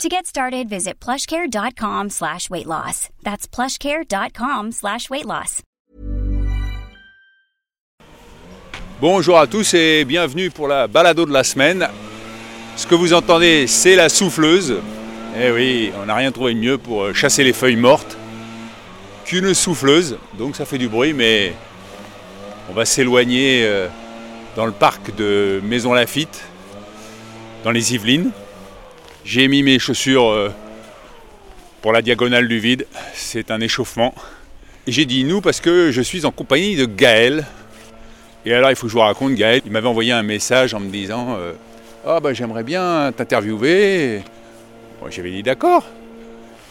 To get started, visit plushcare.com slash weight loss. That's plushcare.com slash weight loss. Bonjour à tous et bienvenue pour la balado de la semaine. Ce que vous entendez, c'est la souffleuse. Eh oui, on n'a rien trouvé de mieux pour chasser les feuilles mortes qu'une souffleuse. Donc ça fait du bruit, mais on va s'éloigner euh, dans le parc de Maison Lafitte, dans les Yvelines. J'ai mis mes chaussures euh, pour la diagonale du vide. C'est un échauffement. Et j'ai dit nous parce que je suis en compagnie de Gaël. Et alors il faut que je vous raconte, Gaël, il m'avait envoyé un message en me disant euh, Ah bah j'aimerais bien t'interviewer. Bon, J'avais dit d'accord.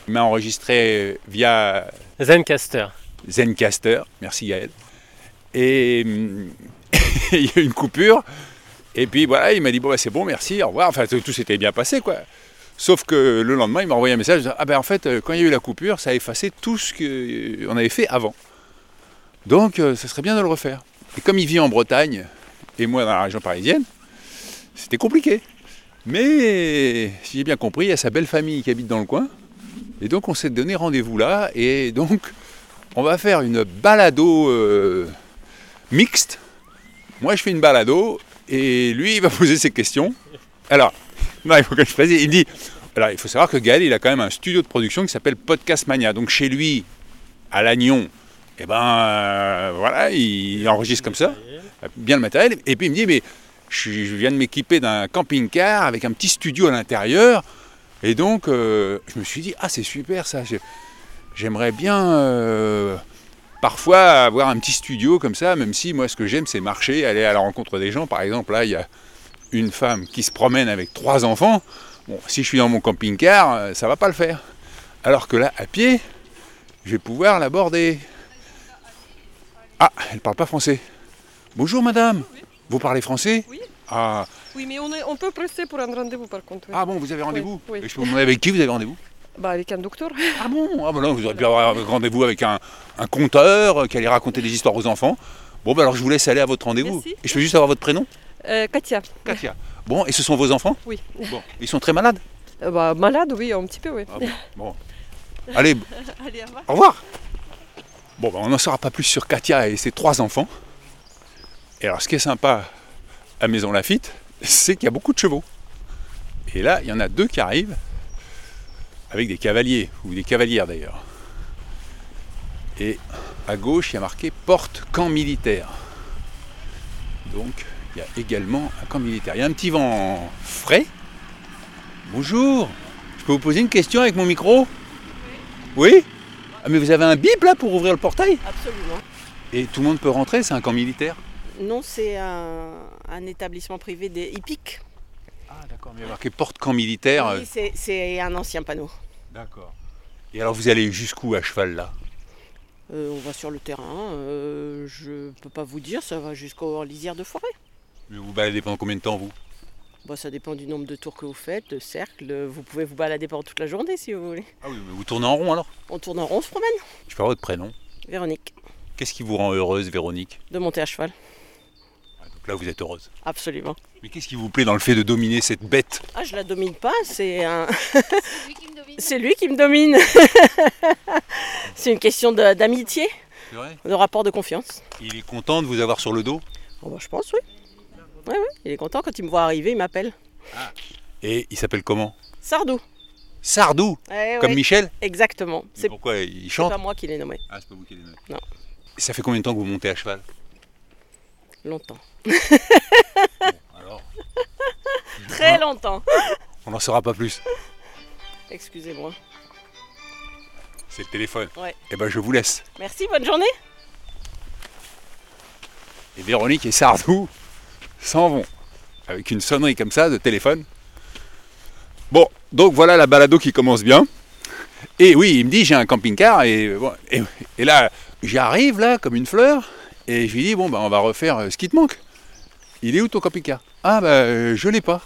Il m'a enregistré via Zencaster. Zencaster. Merci Gaël. Et il y a eu une coupure. Et puis voilà, il m'a dit bon bah, c'est bon, merci, au revoir. Enfin tout tout s'était bien passé quoi. Sauf que le lendemain, il m'a envoyé un message. Ah ben en fait, euh, quand il y a eu la coupure, ça a effacé tout ce qu'on avait fait avant. Donc euh, ça serait bien de le refaire. Et comme il vit en Bretagne et moi dans la région parisienne, c'était compliqué. Mais si j'ai bien compris, il y a sa belle famille qui habite dans le coin. Et donc on s'est donné rendez-vous là. Et donc on va faire une balado euh, mixte. Moi je fais une balado et lui il va poser ses questions. Alors, il faut dit. Alors il faut savoir que Gaël il a quand même un studio de production qui s'appelle Podcast Mania. Donc chez lui, à Lannion, et ben euh, voilà, il enregistre comme ça, bien le matériel. Et puis il me dit mais je, viens de m'équiper d'un camping-car avec un petit studio à l'intérieur. Et donc euh, je me suis dit ah c'est super ça. j'ai- J'aimerais bien euh, parfois avoir un petit studio comme ça, même si moi ce que j'aime c'est marcher, aller à la rencontre des gens. Par exemple là il y a une femme qui se promène avec trois enfants. Bon si je suis dans mon camping-car, euh, ça va pas le faire. Alors que là à pied, je vais pouvoir l'aborder. Ah, elle parle pas français. Bonjour madame. Vous parlez français? Oui. Ah, Oui, mais on, est, on peut presser pour un rendez-vous par contre. oui. ah bon, vous avez rendez-vous? Oui. Et Je peux vous demander avec qui vous avez rendez-vous? Bah, avec un docteur. Ah bon? Ah bah non, vous auriez pu avoir un rendez-vous avec un, un conteur euh, qui allait raconter des histoires aux enfants. Bon, bah alors je vous laisse aller à votre rendez-vous. Et je peux juste avoir votre prénom? Euh, Katia. Katia. Bon, et ce sont vos enfants Oui. Bon, ils sont très malades Euh, bah, malade, oui, un petit peu, oui. Ah bon, bon. Allez, Allez, au revoir. au revoir Bon, bah, on n'en saura pas plus sur Katia et ses trois enfants. Et alors, ce qui est sympa à Maison Lafitte, c'est qu'il y a beaucoup de chevaux. Et là, il y en a deux qui arrivent, avec des cavaliers, ou des cavalières d'ailleurs. Et à gauche, il y a marqué porte camp militaire. Donc, il y a également un camp militaire. Il y a un petit vent frais. Bonjour, je peux vous poser une question avec mon micro? Oui ah, mais vous avez un bip là pour ouvrir le portail? Absolument. Et tout le monde peut rentrer, c'est un camp militaire? Non, c'est un, un établissement privé des hippiques. Ah d'accord, mais il y a marqué porte camp militaire. euh, Oui, c'est- c'est un ancien panneau. D'accord. Et alors vous allez jusqu'où à cheval là? Euh, on va sur le terrain. euh, je peux pas vous dire, ça va jusqu'aux lisières de forêt. Mais Vous baladez pendant combien de temps vous? Bah, ça dépend du nombre de tours que vous faites, de cercles. Vous pouvez vous balader pendant toute la journée si vous voulez. Ah oui, mais vous tournez en rond alors? On tourne en rond, on se promène. Je avoir votre prénom. Véronique, Qu'est-ce qui vous rend heureuse Véronique? De monter à cheval. Ah, Donc là vous êtes heureuse. Absolument. Mais qu'est-ce qui vous plaît dans le fait de dominer cette bête? Ah, je la domine pas, c'est un. c'est lui qui me domine. c'est une question de- d'amitié, de rapport de confiance. Il est content de vous avoir sur le dos? Oh, bah, je pense, oui. Oui, oui. Il est content quand il me voit arriver, il m'appelle. Et il s'appelle comment? Sardou. Sardou? Eh Comme Michel? Exactement. C'est Pourquoi il c'est chante pas moi qui l'ai nommé. Ah, c'est pas vous qui l'avez nommé. Non. Ça fait combien de temps que vous montez à cheval? Longtemps. Alors Très longtemps. On n'en saura pas plus. Excusez-moi. C'est le téléphone. Ouais. Eh ben je vous laisse. Merci, bonne journée. Et Véronique et Sardou s'en vont. Avec une sonnerie comme ça de téléphone. Bon, donc voilà la balado qui commence bien. Et oui, il me dit j'ai un camping-car et, bon, et, et là, j'arrive là comme une fleur et je lui dis bon bah on va refaire euh, ce qui te manque. Il est où ton camping-car? Ah bah euh, je l'ai pas.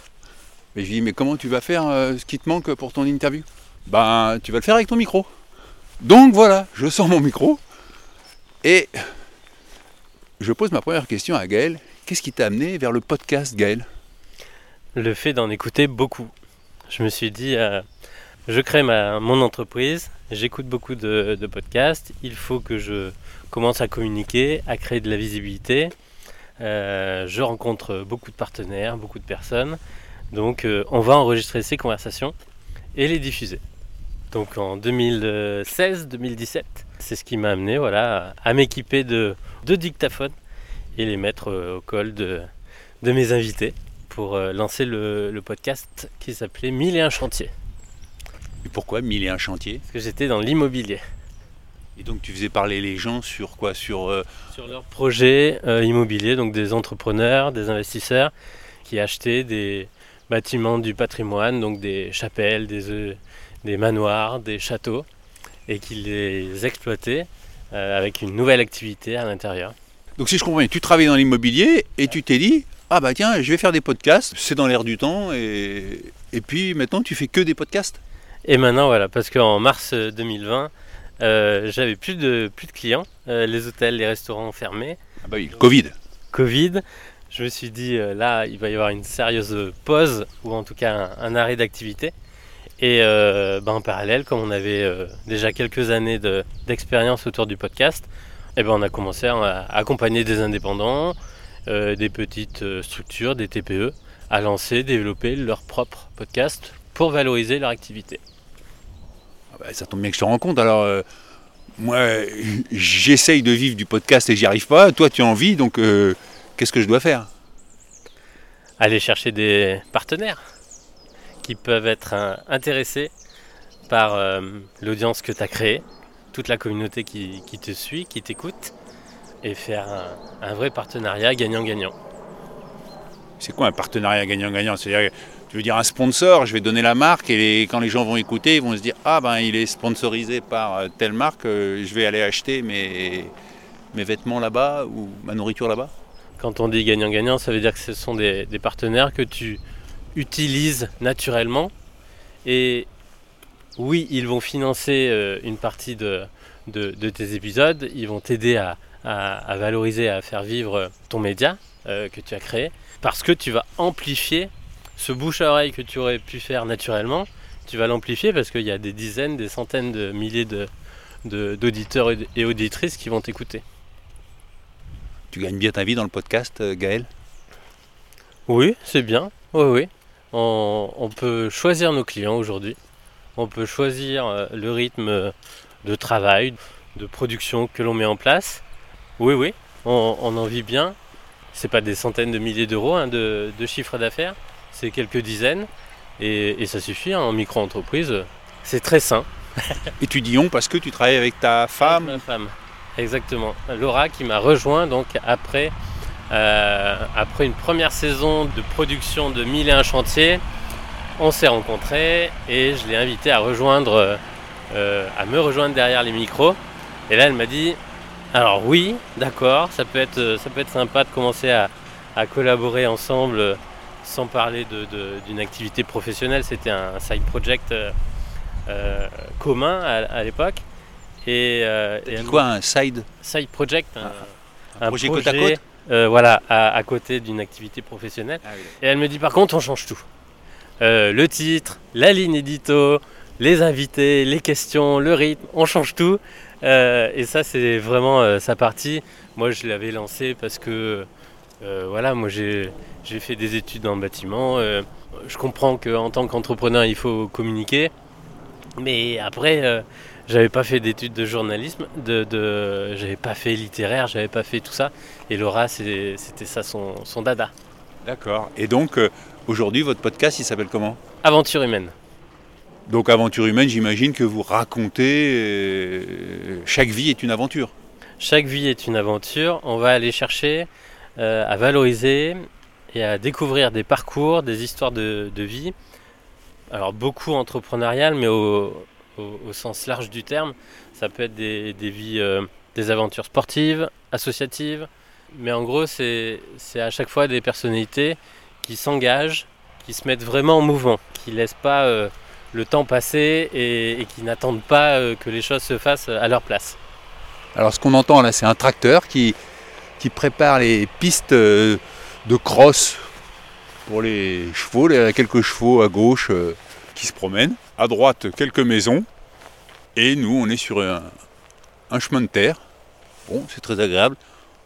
Mais je lui dis mais comment tu vas faire euh, ce qui te manque pour ton interview? Ben tu vas le faire avec ton micro. Donc voilà, je sors mon micro et je pose ma première question à Gaël. Qu'est-ce qui t'a amené vers le podcast Gaël? Le fait d'en écouter beaucoup. Je me suis dit, euh, je crée ma, mon entreprise, j'écoute beaucoup de, podcasts, il faut que je commence à communiquer, à créer de la visibilité. Euh, je rencontre beaucoup de partenaires, beaucoup de personnes. Donc euh, on va enregistrer ces conversations et les diffuser. Donc en 2016-2017, c'est ce qui m'a amené à m'équiper de deux dictaphones et les mettre euh, au col de, de mes invités pour euh, lancer le, le podcast qui s'appelait Mille et un chantiers. Et pourquoi mille et un chantiers? Parce que j'étais dans l'immobilier. Et donc tu faisais parler les gens sur quoi? Sur euh, Sur leurs projets euh, immobiliers, donc des entrepreneurs, des investisseurs qui achetaient des bâtiments du patrimoine, donc des chapelles, des, euh, des manoirs, des châteaux, et qui les exploitaient avec une nouvelle activité à l'intérieur. Donc si je comprends bien, tu travaillais dans l'immobilier et tu t'es dit ah bah tiens je vais faire des podcasts, c'est dans l'air du temps et, et puis maintenant tu fais que des podcasts. Et maintenant, voilà, parce qu'en mars euh, 2020, euh, j'avais plus de, plus de clients, euh, les hôtels, les restaurants fermés, Ah bah oui, Covid. Covid. Je me suis dit, euh, là, il va y avoir une sérieuse pause, ou en tout cas un, un arrêt d'activité. Et euh, ben, en parallèle, comme on avait euh, déjà quelques années de- d'expérience autour du podcast, eh ben, on a commencé à, accompagner des indépendants, euh, des petites euh, structures, des TPE, à lancer, développer leur propre podcast pour valoriser leur activité. Ah bah, ça tombe bien que je te rencontre. Alors euh, moi j'essaye de vivre du podcast et j'y arrive pas. Toi tu as envie donc euh, qu'est-ce que je dois faire? Aller chercher des partenaires qui peuvent être intéressés par l'audience que tu as créée, toute la communauté qui, qui te suit, qui t'écoute, et faire un, un vrai partenariat gagnant-gagnant. C'est quoi un partenariat gagnant-gagnant? C'est-à-dire tu veux dire un sponsor, je vais donner la marque et les- quand les gens vont écouter, ils vont se dire ah ben il est sponsorisé par euh, telle marque, euh, je vais aller acheter mes, mes vêtements là-bas ou ma nourriture là-bas? Quand on dit gagnant-gagnant, ça veut dire que ce sont des, des partenaires que tu utilises naturellement. Et oui, ils vont financer euh, une partie de, de- de tes épisodes, ils vont t'aider à, à- à valoriser, à faire vivre ton média euh, que tu as créé, parce que tu vas amplifier ce bouche à oreille que tu aurais pu faire naturellement. Tu vas l'amplifier parce qu'il y a des dizaines, des centaines de milliers de- d'auditeurs et- auditrices qui vont t'écouter. Tu gagnes bien ta vie dans le podcast, euh, Gaël? Oui, c'est bien. Oui, oui. On, on peut choisir nos clients aujourd'hui. On peut choisir euh, le rythme euh, de travail, de production que l'on met en place. Oui, oui, on, on en vit bien. C'est pas des centaines de milliers d'euros hein, de, de chiffre d'affaires, c'est quelques dizaines. Et, et ça suffit hein, en micro-entreprise. C'est très sain. Et tu dis on parce que tu travailles avec ta femme. Ma femme, exactement. Laura qui m'a rejoint donc après, euh, après une première saison de production de 1001 chantiers. On s'est rencontrés et je l'ai invitée à rejoindre, euh, à me rejoindre derrière les micros. Et là, elle m'a dit, alors oui, d'accord, ça peut être, ça peut être sympa de commencer à, à collaborer ensemble euh, sans parler d'une activité professionnelle. C'était un side project euh, commun à, à l'époque. Et, euh, quoi un side? Side project, un, un projet côte à côte? euh, voilà, à, à côté d'une activité professionnelle. Et elle me dit par contre, on change tout. Euh, le titre, la ligne édito, les invités, les questions, le rythme, on change tout. Euh, et ça, c'est vraiment euh, sa partie. Moi, je l'avais lancé parce que, voilà, moi j'ai fait des études dans le bâtiment. Je comprends qu'en tant qu'entrepreneur, il faut communiquer. Mais après, j'avais pas fait d'études de journalisme, de, de, j'avais pas fait littéraire, j'avais pas fait tout ça. Et Laura, c'était ça son, son dada. D'accord. Et donc aujourd'hui votre podcast il s'appelle comment? Aventure humaine. Donc aventure humaine, j'imagine que vous racontez euh, chaque vie est une aventure. Chaque vie est une aventure. On va aller chercher euh, à valoriser et à découvrir des parcours, des histoires de, de vie. Alors beaucoup entrepreneuriales, mais au, au- au sens large du terme. Ça peut être des, des vies euh, des aventures sportives, associatives. Mais en gros, c'est c'est à chaque fois des personnalités qui s'engagent, qui se mettent vraiment en mouvement, qui laissent pas euh, le temps passer et, qui n'attendent pas euh, que les choses se fassent à leur place. Alors ce qu'on entend là, c'est un tracteur qui, qui prépare les pistes euh, de crosse pour les chevaux. A quelques chevaux à gauche qui se promènent. À droite, quelques maisons. Et nous, on est sur un chemin de terre. Bon, c'est très agréable.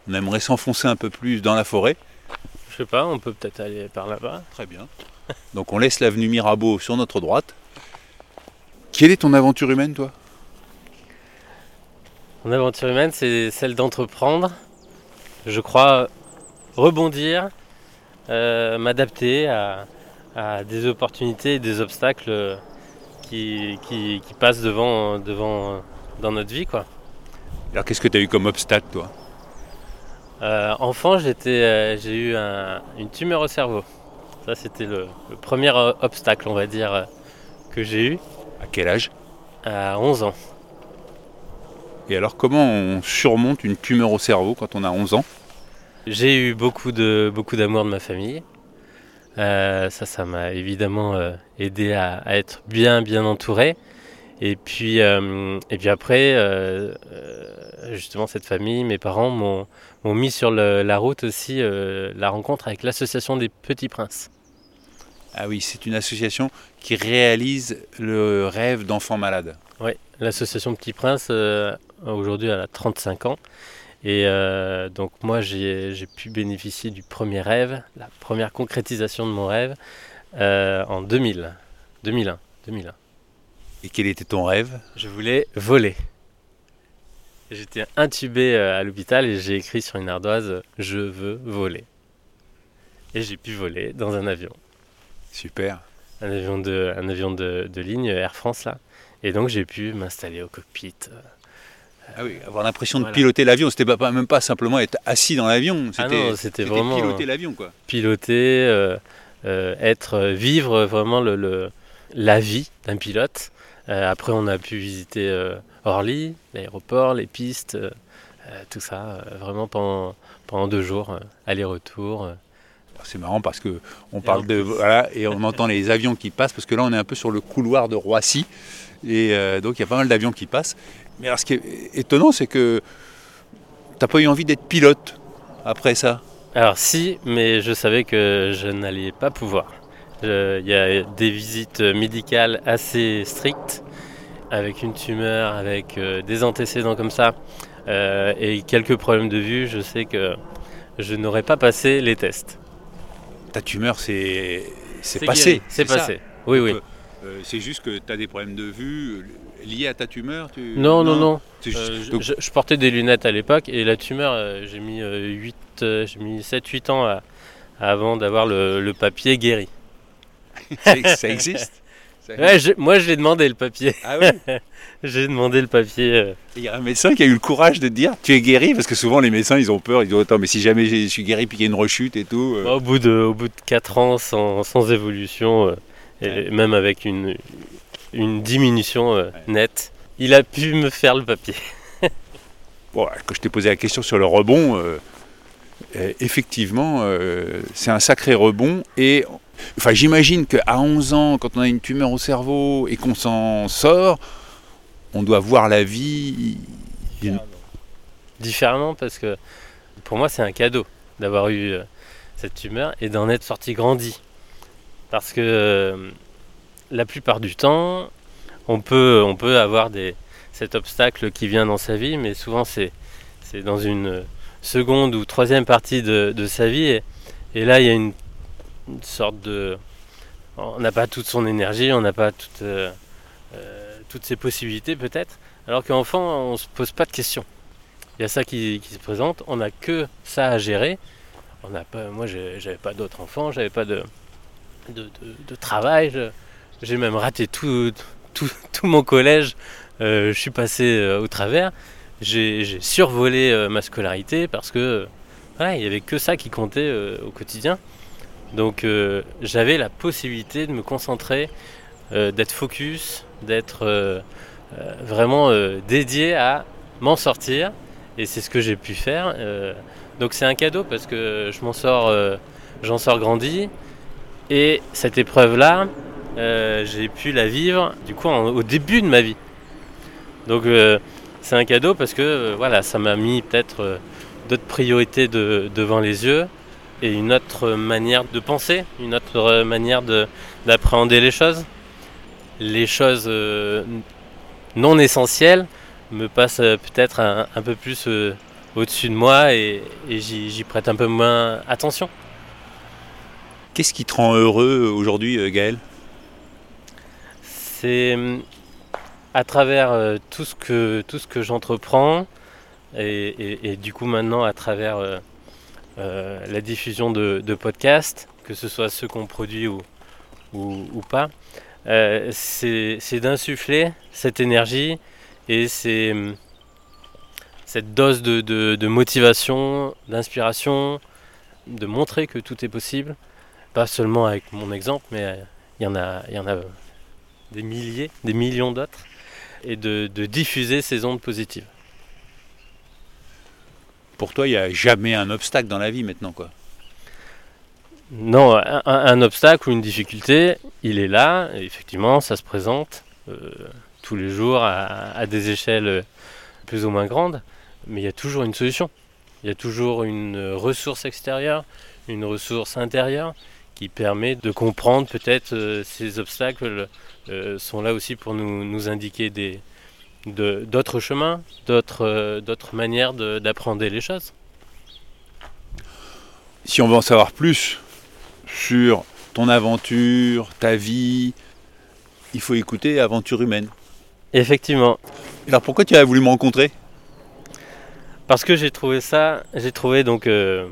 On aimerait s'enfoncer un peu plus dans la forêt. Je sais pas, on peut peut-être aller par là-bas. Très bien. Donc on laisse l'avenue Mirabeau sur notre droite. Quelle est ton aventure humaine, toi? Mon aventure humaine, c'est celle d'entreprendre, je crois, rebondir, euh, m'adapter à, à des opportunités et des obstacles qui, qui- qui passent devant, devant dans notre vie. Quoi. Alors qu'est-ce que tu as eu comme obstacle, toi? Euh, enfant, j'étais, euh, j'ai eu un- une tumeur au cerveau. Ça, c'était le, le premier euh, obstacle, on va dire, que j'ai eu À quel âge? À 11 ans. Et alors comment on surmonte une tumeur au cerveau quand on a 11 ans? J'ai eu beaucoup de beaucoup d'amour de ma famille. Euh, ça, ça m'a évidemment euh, aidé à, à être bien bien entouré. Et puis euh, et puis après, justement cette famille, mes parents m'ont m'ont mis sur le- la route aussi euh, la rencontre avec l'association des Petits Princes. Ah oui, c'est une association qui réalise le rêve d'enfants malades. Oui, l'association Petit Prince, euh, aujourd'hui, elle a 35 ans. Et euh, donc, moi, j'ai j'ai pu bénéficier du premier rêve, la première concrétisation de mon rêve, euh, en 2000. 2001. 2001. Et quel était ton rêve? Je voulais voler. J'étais intubé euh, à l'hôpital et j'ai écrit sur une ardoise euh, Je veux voler. Et j'ai pu voler dans un avion. Super. Un avion de, un avion de, de ligne, Air France, là. Et donc, j'ai pu m'installer au cockpit. euh, Ah oui, avoir l'impression de piloter l'avion, c'était pas, même pas simplement être assis dans l'avion, Ah c'était non, c'était vraiment, piloter l'avion quoi. piloter, euh, euh, être, euh, vivre vraiment le, le- la vie d'un pilote. Euh, après, on a pu visiter euh, Orly, l'aéroport, les pistes, euh, euh, tout ça, euh, vraiment pendant, pendant deux jours, aller-retour. euh. C'est marrant parce que on parle de voilà et on entend les avions qui passent parce que là on est un peu sur le couloir de Roissy et donc il y a pas mal d'avions qui passent. Mais alors ce qui est étonnant c'est que t'as pas eu envie d'être pilote après ça? Alors si, mais je savais que je n'allais pas pouvoir. Il y a des visites médicales assez strictes, avec une tumeur, avec euh, des antécédents comme ça, euh, et quelques problèmes de vue. Je sais que je n'aurais pas passé les tests. Ta tumeur c'est passé. C'est ça. passé. Oui, oui. Euh, c'est juste que tu as des problèmes de vue liés à ta tumeur tu- Non, non, non. Juste- je, donc, je- je portais des lunettes à l'époque et la tumeur, j'ai mis, 8, j'ai mis 7-8 ans à- avant d'avoir le, le papier guéri. ça existe. Ouais, je- moi, je l'ai demandé le papier. Ah oui J'ai demandé le papier. euh, Il y a un médecin qui a eu le courage de te dire tu es guéri? Parce que souvent les médecins ils ont peur ils disent attends mais si jamais je suis guéri puis qu'il y a une rechute et tout euh, Au bout de, au bout de 4 ans sans, sans évolution, euh, et même avec une, une diminution euh, nette, il a pu me faire le papier. bon quand je t'ai posé la question sur le rebond effectivement c'est un sacré rebond et enfin j'imagine qu'à 11 ans quand on a une tumeur au cerveau et qu'on s'en sort on doit voir la vie d'une- Différemment parce que pour moi c'est un cadeau d'avoir eu euh, cette tumeur et d'en être sorti grandi. Parce que euh, la plupart du temps, on peut, avoir cet obstacle qui vient dans sa vie, mais souvent c'est, dans une seconde ou troisième partie de, de sa vie. Et, et là, il y a une, une sorte de... On n'a pas toute son énergie, on n'a pas toute, euh, euh, toutes ses possibilités peut-être. Alors qu'enfant, on ne se pose pas de questions. Il y a ça qui, se présente, on n'a que ça à gérer. On n'a pas, moi, j'avais pas d'autres enfants, j'avais pas de, travail. J'ai même raté tout, mon collège. Euh, je suis passé au travers. J'ai survolé ma scolarité parce que il n'y avait que ça qui comptait au quotidien. Donc euh, j'avais la possibilité de me concentrer, euh, d'être focus, d'être euh, vraiment dédié à m'en sortir Et c'est ce que j'ai pu faire. Donc c'est un cadeau parce que je m'en sors, j'en sors grandi. Et cette épreuve-là, j'ai pu la vivre du coup au début de ma vie. Donc c'est un cadeau parce que voilà, ça m'a mis peut-être d'autres priorités devant les yeux et une autre manière de penser, une autre manière d'appréhender les choses. Les choses non essentielles me passent peut-être un, peu plus euh, au-dessus de moi et, j'y prête un peu moins attention. Qu'est-ce qui te rend heureux aujourd'hui, euh, Gaël? C'est à travers euh, tout ce que, tout ce que j'entreprends et, du coup maintenant à travers la diffusion de, podcasts, que ce soit ceux qu'on produit ou, pas, c'est d'insuffler cette énergie et hum, cette dose de, motivation, d'inspiration, de montrer que tout est possible, pas seulement avec mon exemple, mais euh, il y en a des milliers, des millions d'autres, et de, diffuser ces ondes positives. Pour toi, il n'y a jamais un obstacle dans la vie maintenant, quoi. Non, un, obstacle ou une difficulté, il est là, effectivement, ça se présente. Euh, tous les jours à, des échelles plus ou moins grandes, mais il y a toujours une solution. Il y a toujours une ressource extérieure, une ressource intérieure qui permet de comprendre peut-être euh, ces obstacles euh, sont là aussi pour nous indiquer des, d'autres chemins, d'autres, euh, manières d'apprendre les choses. Si on veut en savoir plus sur ton aventure, ta vie, il faut écouter Aventure humaine. Effectivement. Alors pourquoi tu as voulu me rencontrer? Parce que j'ai trouvé ça, j'ai trouvé donc euh,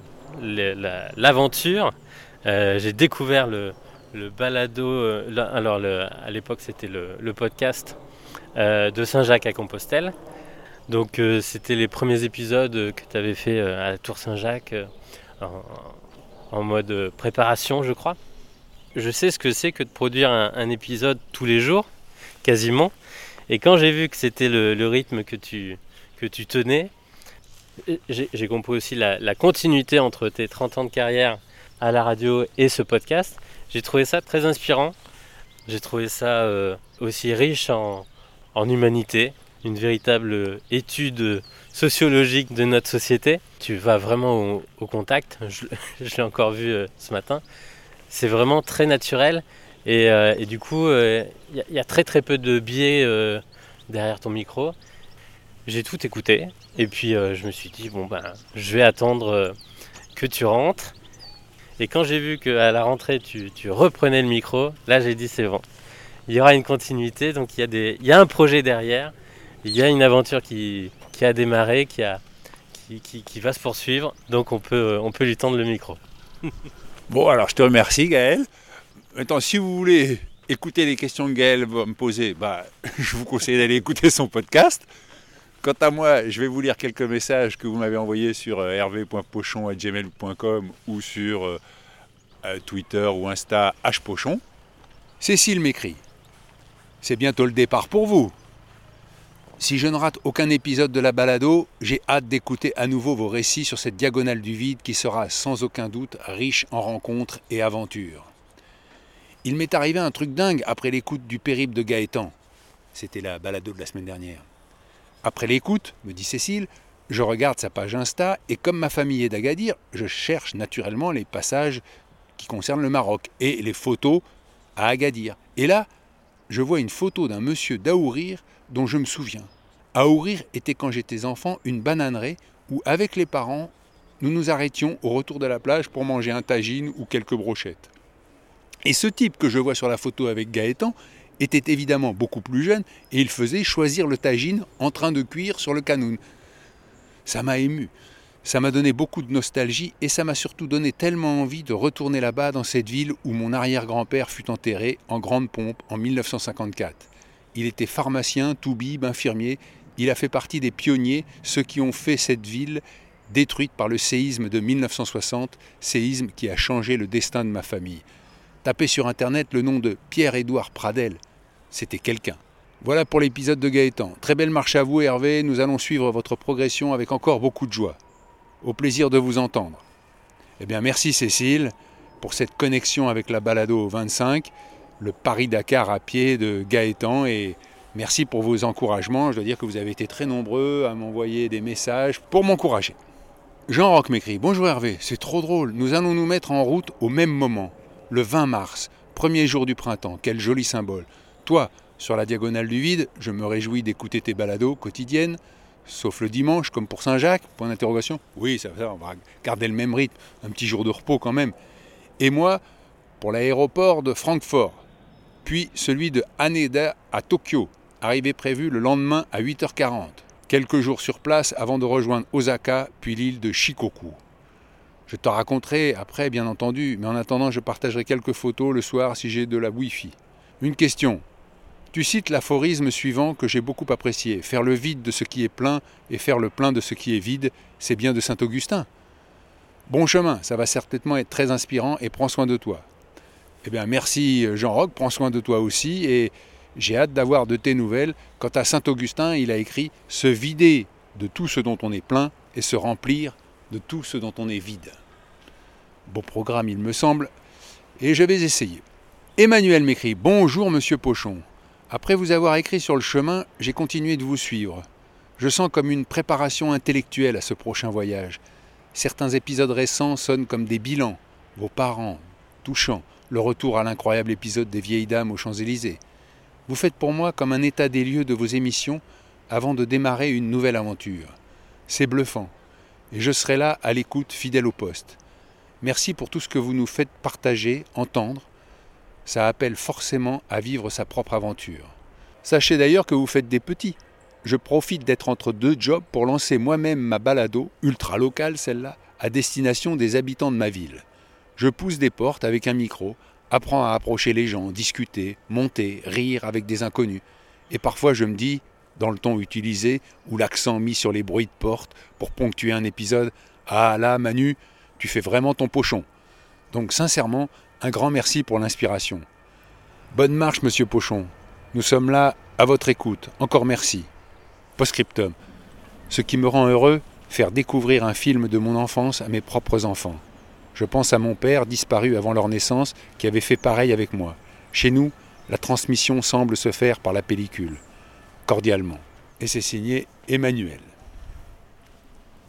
l'aventure. Euh, j'ai découvert le, balado. Euh, alors à l'époque c'était le, podcast de Saint-Jacques à Compostelle. Donc c'était les premiers épisodes que tu avais fait à la Tour Saint-Jacques en, mode préparation, je crois. Je sais ce que c'est que de produire un épisode tous les jours, quasiment. Et quand j'ai vu que c'était le, rythme que tu, que tu tenais, j'ai compris aussi la, continuité entre tes 30 ans de carrière à la radio et ce podcast. J'ai trouvé ça très inspirant. J'ai trouvé ça euh, aussi riche en, humanité, une véritable étude sociologique de notre société. Tu vas vraiment au, contact, je, l'ai encore vu euh, ce matin. C'est vraiment très naturel euh, et, du coup, il euh, y, a très très peu de biais euh, derrière ton micro. J'ai tout écouté et puis je me suis dit, bon ben, je vais attendre que tu rentres. Et quand j'ai vu qu'à la rentrée, tu, reprenais le micro, là j'ai dit, c'est bon. Il y aura une continuité, donc il y, a des, y a un projet derrière, il y a une aventure qui, a démarré, qui, a, qui, qui, va se poursuivre, donc on peut, on peut lui tendre le micro. bon, alors je te remercie Gaël. Maintenant, si vous voulez écouter les questions que Gaël va me poser, bah, je vous conseille d'aller écouter son podcast. Quant à moi, je vais vous lire quelques messages que vous m'avez envoyés sur euh, hervé.pochon.gmail.com ou sur euh, euh, Twitter ou Insta hpochon. Cécile m'écrit C'est bientôt le départ pour vous. Si je ne rate aucun épisode de la balado, j'ai hâte d'écouter à nouveau vos récits sur cette diagonale du vide qui sera sans aucun doute riche en rencontres et aventures. Il m'est arrivé un truc dingue après l'écoute du périple de Gaëtan. C'était la balado de la semaine dernière. Après l'écoute, me dit Cécile, je regarde sa page Insta et comme ma famille est d'Agadir, je cherche naturellement les passages qui concernent le Maroc et les photos à Agadir. Et là, je vois une photo d'un monsieur d'Aourir dont je me souviens. Aourir était quand j'étais enfant une bananerie où, avec les parents, nous nous arrêtions au retour de la plage pour manger un tagine ou quelques brochettes. Et ce type que je vois sur la photo avec Gaëtan était évidemment beaucoup plus jeune et il faisait choisir le tagine en train de cuire sur le canoun. Ça m'a ému. Ça m'a donné beaucoup de nostalgie et ça m'a surtout donné tellement envie de retourner là-bas dans cette ville où mon arrière-grand-père fut enterré en grande pompe en 1954. Il était pharmacien, toubib, infirmier. Il a fait partie des pionniers, ceux qui ont fait cette ville détruite par le séisme de 1960, séisme qui a changé le destin de ma famille. Tapez sur Internet le nom de Pierre-Édouard Pradel. C'était quelqu'un. Voilà pour l'épisode de Gaëtan. Très belle marche à vous Hervé, nous allons suivre votre progression avec encore beaucoup de joie. Au plaisir de vous entendre. Eh bien merci Cécile pour cette connexion avec la balado 25, le Paris-Dakar à pied de Gaëtan et merci pour vos encouragements. Je dois dire que vous avez été très nombreux à m'envoyer des messages pour m'encourager. Jean Roch m'écrit Bonjour Hervé, c'est trop drôle. Nous allons nous mettre en route au même moment, le 20 mars, premier jour du printemps. Quel joli symbole. Toi, sur la diagonale du vide, je me réjouis d'écouter tes balados quotidiennes, sauf le dimanche, comme pour Saint-Jacques Point d'interrogation. Oui, ça, ça, on va garder le même rythme, un petit jour de repos quand même. Et moi, pour l'aéroport de Francfort, puis celui de Haneda à Tokyo, arrivée prévue le lendemain à 8h40. Quelques jours sur place avant de rejoindre Osaka, puis l'île de Shikoku. Je te raconterai après, bien entendu, mais en attendant, je partagerai quelques photos le soir si j'ai de la Wi-Fi. Une question. Tu cites l'aphorisme suivant que j'ai beaucoup apprécié Faire le vide de ce qui est plein et faire le plein de ce qui est vide, c'est bien de Saint-Augustin. Bon chemin, ça va certainement être très inspirant et prends soin de toi. Eh bien, merci Jean-Roch, prends soin de toi aussi et j'ai hâte d'avoir de tes nouvelles. Quant à Saint-Augustin, il a écrit Se vider de tout ce dont on est plein et se remplir de tout ce dont on est vide. Beau programme, il me semble, et je vais essayer. Emmanuel m'écrit Bonjour, monsieur Pochon. Après vous avoir écrit sur le chemin, j'ai continué de vous suivre. Je sens comme une préparation intellectuelle à ce prochain voyage. Certains épisodes récents sonnent comme des bilans. Vos parents, touchants, le retour à l'incroyable épisode des vieilles dames aux Champs-Élysées. Vous faites pour moi comme un état des lieux de vos émissions avant de démarrer une nouvelle aventure. C'est bluffant, et je serai là à l'écoute, fidèle au poste. Merci pour tout ce que vous nous faites partager, entendre. Ça appelle forcément à vivre sa propre aventure. Sachez d'ailleurs que vous faites des petits. Je profite d'être entre deux jobs pour lancer moi-même ma balado, ultra locale celle-là, à destination des habitants de ma ville. Je pousse des portes avec un micro, apprends à approcher les gens, discuter, monter, rire avec des inconnus. Et parfois je me dis, dans le ton utilisé ou l'accent mis sur les bruits de porte pour ponctuer un épisode, Ah là, Manu, tu fais vraiment ton pochon. Donc sincèrement, un grand merci pour l'inspiration. Bonne marche, monsieur Pochon. Nous sommes là à votre écoute. Encore merci. Postscriptum. Ce qui me rend heureux, faire découvrir un film de mon enfance à mes propres enfants. Je pense à mon père, disparu avant leur naissance, qui avait fait pareil avec moi. Chez nous, la transmission semble se faire par la pellicule. Cordialement. Et c'est signé Emmanuel.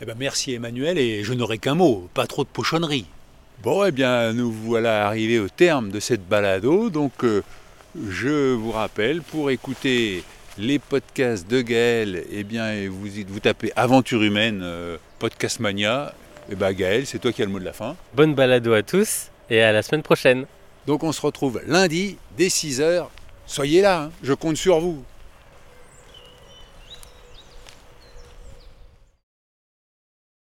Eh ben merci Emmanuel, et je n'aurai qu'un mot, pas trop de pochonnerie. Bon, eh bien, nous voilà arrivés au terme de cette balado. Donc, euh, je vous rappelle, pour écouter les podcasts de Gaël, eh bien, vous, vous tapez Aventure humaine, euh, Podcast Mania. Eh bien, Gaël, c'est toi qui as le mot de la fin. Bonne balado à tous et à la semaine prochaine. Donc, on se retrouve lundi dès 6h. Soyez là, hein, je compte sur vous.